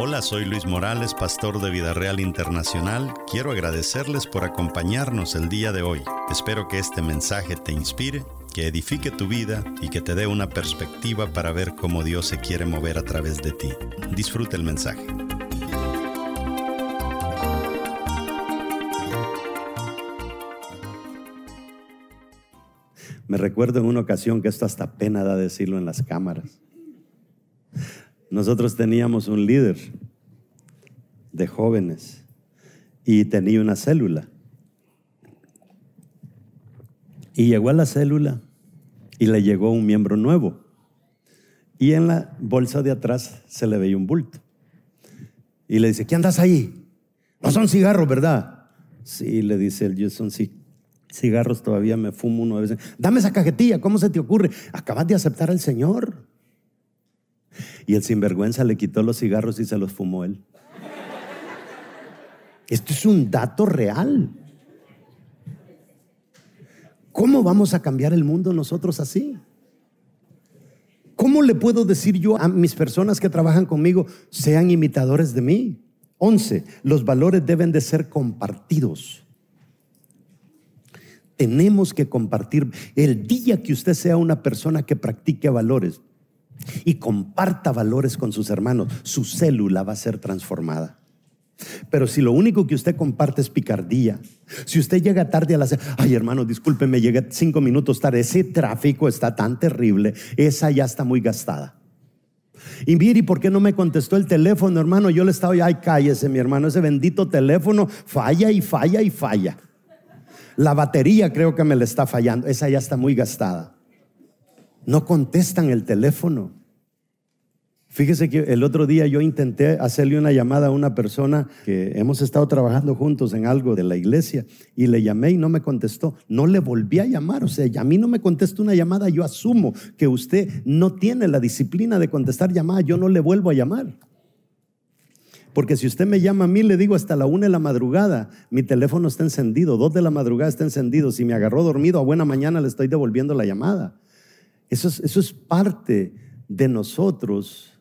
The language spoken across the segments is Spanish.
Hola, soy Luis Morales, pastor de Vida Real Internacional. Quiero agradecerles por acompañarnos el día de hoy. Espero que este mensaje te inspire, que edifique tu vida y que te dé una perspectiva para ver cómo Dios se quiere mover a través de ti. Disfruta el mensaje. Me recuerdo en una ocasión que esto hasta pena da decirlo en las cámaras. Nosotros teníamos un líder de jóvenes y tenía una célula. Y llegó a la célula y le llegó un miembro nuevo. Y en la bolsa de atrás se le veía un bulto. Y le dice, ¿qué andas ahí? No son cigarros, ¿verdad? Sí, le dice él, yo son cigarros, todavía me fumo uno a veces. Dame esa cajetilla, ¿cómo se te ocurre? Acabas de aceptar al Señor. Y el sinvergüenza le quitó los cigarros y se los fumó él. Esto es un dato real. ¿Cómo vamos a cambiar el mundo nosotros así? ¿Cómo le puedo decir yo a mis personas que trabajan conmigo, sean imitadores de mí? 11. Los valores deben de ser compartidos. Tenemos que compartir. El día que usted sea una persona que practique valores, y comparta valores con sus hermanos, su célula va a ser transformada. Pero si lo único que usted comparte es picardía, si usted llega tarde a la... Ay hermano, discúlpeme, llegué cinco minutos tarde, ese tráfico está tan terrible, esa ya está muy gastada. Y mire, ¿por qué no me contestó el teléfono, hermano? Yo le estaba, ay, cállese, mi hermano, ese bendito teléfono falla y falla y falla. La batería creo que me le está fallando, esa ya está muy gastada no contestan el teléfono. Fíjese que el otro día yo intenté hacerle una llamada a una persona que hemos estado trabajando juntos en algo de la iglesia y le llamé y no me contestó. No le volví a llamar. O sea, a mí no me contesta una llamada. Yo asumo que usted no tiene la disciplina de contestar llamadas. Yo no le vuelvo a llamar. Porque si usted me llama a mí, le digo hasta la una de la madrugada, mi teléfono está encendido, dos de la madrugada está encendido. Si me agarró dormido a buena mañana, le estoy devolviendo la llamada. Eso es, parte de nosotros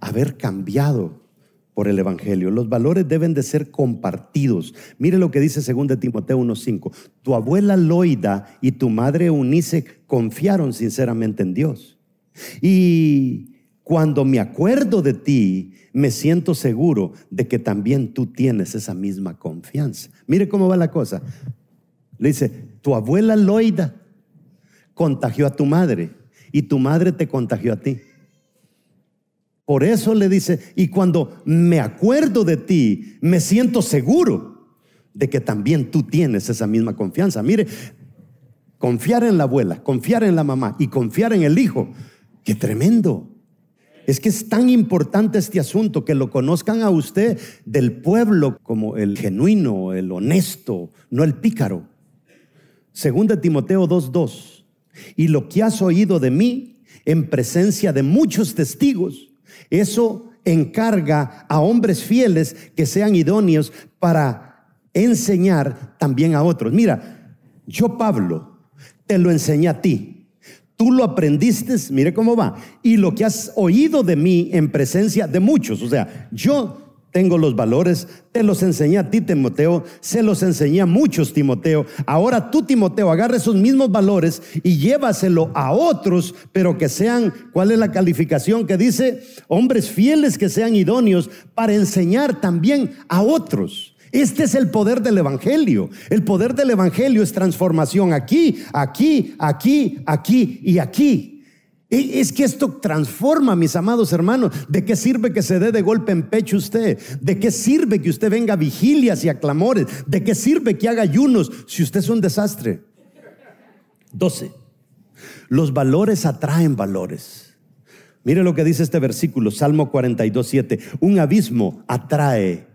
haber cambiado por el Evangelio. Los valores deben de ser compartidos. Mire lo que dice 2 Timoteo 1.5. Tu abuela Loida y tu madre Eunice confiaron sinceramente en Dios. Y cuando me acuerdo de ti, me siento seguro de que también tú tienes esa misma confianza. Mire cómo va la cosa. Le dice, tu abuela Loida contagió a tu madre y tu madre te contagió a ti. Por eso le dice, y cuando me acuerdo de ti, me siento seguro de que también tú tienes esa misma confianza. Mire, confiar en la abuela, confiar en la mamá y confiar en el hijo, qué tremendo. Es que es tan importante este asunto que lo conozcan a usted del pueblo como el genuino, el honesto, no el pícaro. Segunda Timoteo 2:2. Y lo que has oído de mí en presencia de muchos testigos, eso encarga a hombres fieles que sean idóneos para enseñar también a otros. Mira, yo Pablo te lo enseñé a ti. Tú lo aprendiste, mire cómo va. Y lo que has oído de mí en presencia de muchos. O sea, yo tengo los valores, te los enseñé a ti, Timoteo, se los enseñé a muchos, Timoteo. Ahora tú, Timoteo, agarra esos mismos valores y llévaselo a otros, pero que sean, ¿cuál es la calificación que dice? Hombres fieles que sean idóneos para enseñar también a otros. Este es el poder del Evangelio. El poder del Evangelio es transformación aquí, aquí, aquí, aquí y aquí. E, es que esto transforma, mis amados hermanos. ¿De qué sirve que se dé de golpe en pecho usted? ¿De qué sirve que usted venga a vigilias y a clamores? ¿De qué sirve que haga ayunos si usted es un desastre? 12. Los valores atraen valores. Mire lo que dice este versículo, Salmo 42, 7. Un abismo atrae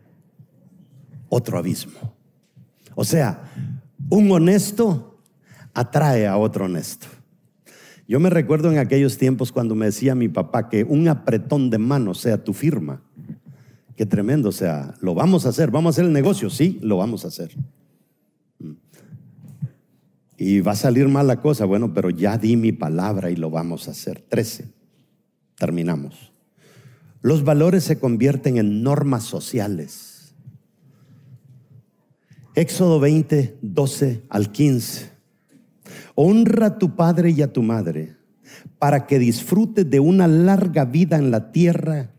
otro abismo. O sea, un honesto atrae a otro honesto. Yo me recuerdo en aquellos tiempos cuando me decía mi papá que un apretón de mano sea tu firma. Qué tremendo, o sea, lo vamos a hacer, vamos a hacer el negocio, sí, lo vamos a hacer. Y va a salir mal la cosa, bueno, pero ya di mi palabra y lo vamos a hacer. Trece, terminamos. Los valores se convierten en normas sociales. Éxodo 20, 12 al 15. Honra a tu padre y a tu madre para que disfrutes de una larga vida en la tierra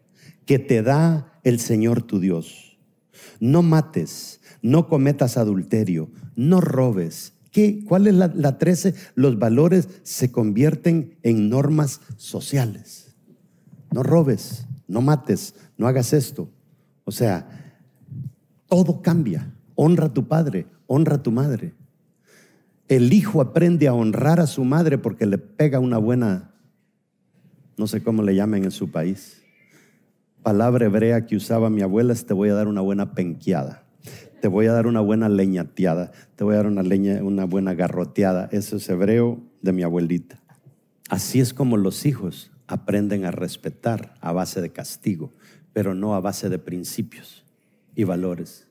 que te da el Señor tu Dios. No mates, no cometas adulterio, no robes. ¿Qué? ¿Cuál es la, la 13? Los valores se convierten en normas sociales. No robes, no mates, no hagas esto. O sea, todo cambia. Honra a tu padre, honra a tu madre. El hijo aprende a honrar a su madre porque le pega una buena, no sé cómo le llamen en su país. Palabra hebrea que usaba mi abuela es te voy a dar una buena penqueada. Te voy a dar una buena leñateada. Te voy a dar una leña, una buena garroteada. Eso es hebreo de mi abuelita. Así es como los hijos aprenden a respetar a base de castigo, pero no a base de principios y valores.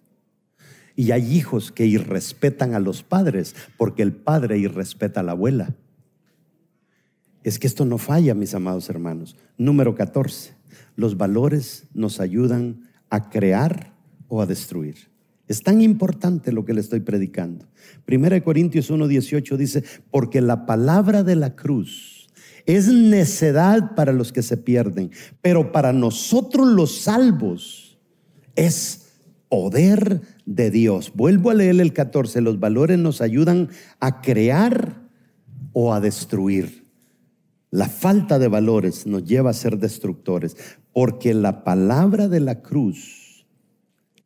Y hay hijos que irrespetan a los padres porque el padre irrespeta a la abuela. Es que esto no falla, mis amados hermanos. Número 14. Los valores nos ayudan a crear o a destruir. Es tan importante lo que le estoy predicando. Primera de Corintios 1:18 dice, porque la palabra de la cruz es necedad para los que se pierden, pero para nosotros los salvos es poder de Dios. Vuelvo a leer el 14. Los valores nos ayudan a crear o a destruir. La falta de valores nos lleva a ser destructores, porque la palabra de la cruz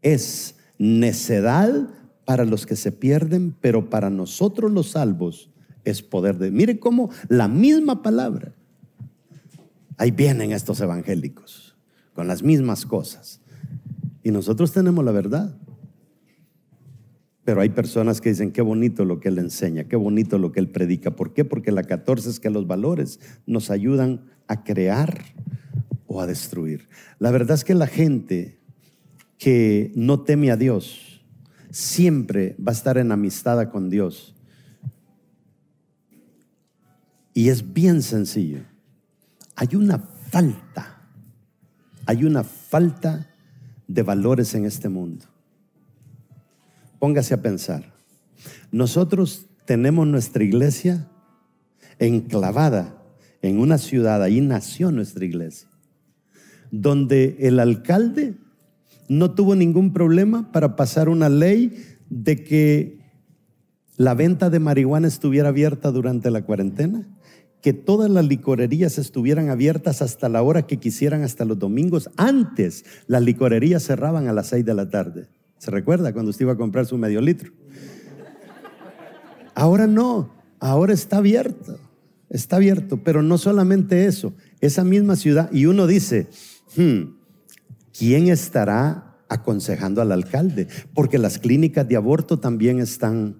es necedad para los que se pierden, pero para nosotros los salvos es poder de... Mire cómo la misma palabra. Ahí vienen estos evangélicos con las mismas cosas. Y nosotros tenemos la verdad. Pero hay personas que dicen, qué bonito lo que él enseña, qué bonito lo que él predica. ¿Por qué? Porque la 14 es que los valores nos ayudan a crear o a destruir. La verdad es que la gente que no teme a Dios siempre va a estar en amistad con Dios. Y es bien sencillo. Hay una falta, hay una falta de valores en este mundo. Póngase a pensar. Nosotros tenemos nuestra iglesia enclavada en una ciudad, ahí nació nuestra iglesia, donde el alcalde no tuvo ningún problema para pasar una ley de que la venta de marihuana estuviera abierta durante la cuarentena que todas las licorerías estuvieran abiertas hasta la hora que quisieran, hasta los domingos. Antes las licorerías cerraban a las seis de la tarde. ¿Se recuerda cuando usted iba a comprar su medio litro? Ahora no, ahora está abierto, está abierto, pero no solamente eso, esa misma ciudad, y uno dice, hmm, ¿quién estará aconsejando al alcalde? Porque las clínicas de aborto también están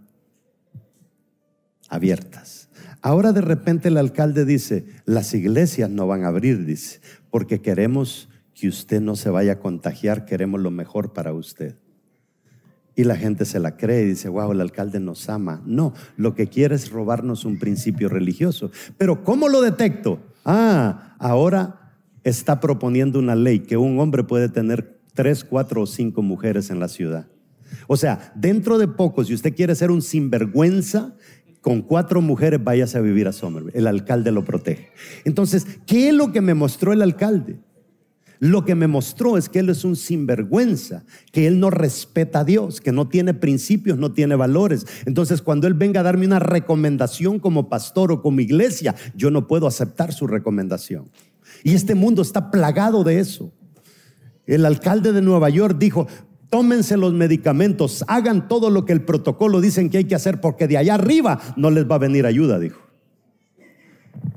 abiertas. Ahora de repente el alcalde dice, las iglesias no van a abrir, dice, porque queremos que usted no se vaya a contagiar, queremos lo mejor para usted. Y la gente se la cree y dice, wow, el alcalde nos ama. No, lo que quiere es robarnos un principio religioso. Pero ¿cómo lo detecto? Ah, ahora está proponiendo una ley que un hombre puede tener tres, cuatro o cinco mujeres en la ciudad. O sea, dentro de poco, si usted quiere ser un sinvergüenza con cuatro mujeres váyase a vivir a Somerville. El alcalde lo protege. Entonces, ¿qué es lo que me mostró el alcalde? Lo que me mostró es que él es un sinvergüenza, que él no respeta a Dios, que no tiene principios, no tiene valores. Entonces, cuando él venga a darme una recomendación como pastor o como iglesia, yo no puedo aceptar su recomendación. Y este mundo está plagado de eso. El alcalde de Nueva York dijo, tómense los medicamentos, hagan todo lo que el protocolo dicen que hay que hacer, porque de allá arriba no les va a venir ayuda, dijo.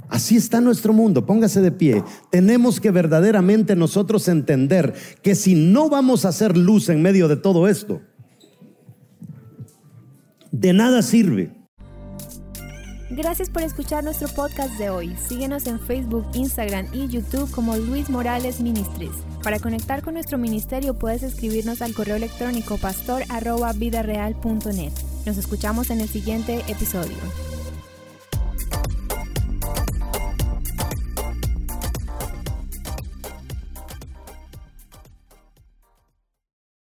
Así está nuestro mundo, póngase de pie. Tenemos que verdaderamente nosotros entender que si no vamos a hacer luz en medio de todo esto, de nada sirve. Gracias por escuchar nuestro podcast de hoy. Síguenos en Facebook, Instagram y YouTube como Luis Morales Ministries. Para conectar con nuestro ministerio puedes escribirnos al correo electrónico pastor.vidareal.net. Nos escuchamos en el siguiente episodio.